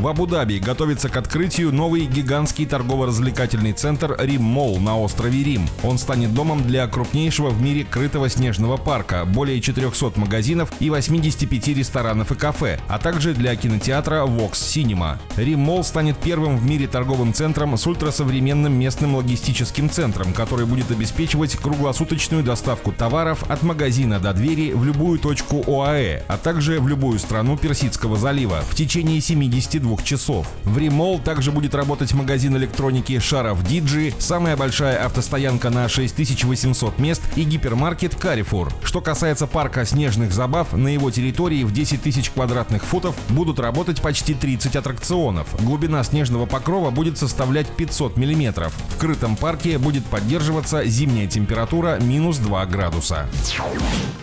В Абу-Даби готовится к открытию новый гигантский торгово-развлекательный центр Reem Mall на острове Рим. Он станет домом для крупнейшего в мире крытого снежного парка, более 400 магазинов и 85 ресторанов и кафе, а также для кинотеатра Vox Cinema. Reem Mall станет первым в мире торговым центром с ультрасовременным местным логистическим центром, который будет обеспечивать круглосуточную доставку товаров от магазина до двери в любую точку ОАЭ, а также в любую страну Персидского залива в течение 72 двух часов. В Reem Mall также будет работать магазин электроники Sharaf Диджи, самая большая автостоянка на 6800 мест и гипермаркет Carrefour. Что касается парка снежных забав, на его территории в 10 тысяч квадратных футов будут работать почти 30 аттракционов. Глубина снежного покрова будет составлять 500 мм. В крытом парке будет поддерживаться зимняя температура минус 2 градуса.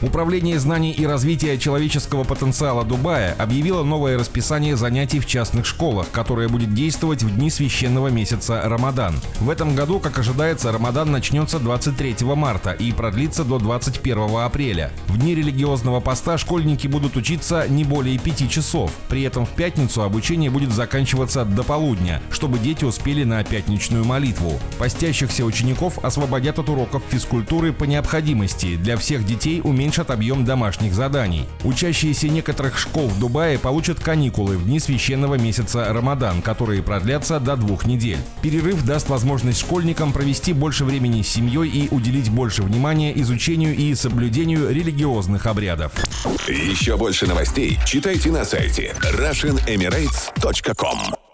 Управление знаний и развития человеческого потенциала Дубая объявило новое расписание занятий в частных школах, которое будет действовать в дни священного месяца Рамадан. В этом году, как ожидается, Рамадан начнется 23 марта и продлится до 21 апреля. В дни религиозного поста школьники будут учиться не более 5 часов. При этом в пятницу обучение будет заканчиваться до полудня, чтобы дети успели на пятничную молитву. Постящихся учеников освободят от уроков физкультуры по необходимости. Для всех детей уменьшат объем домашних заданий. Учащиеся некоторых школ в Дубае получат каникулы в дни священного месяца Рамадан, которые продлятся до двух недель. Перерыв даст возможность школьникам провести больше времени с семьей и уделить больше внимания изучению и соблюдению религиозных обрядов. Еще больше новостей читайте на сайте RussianEmirates.com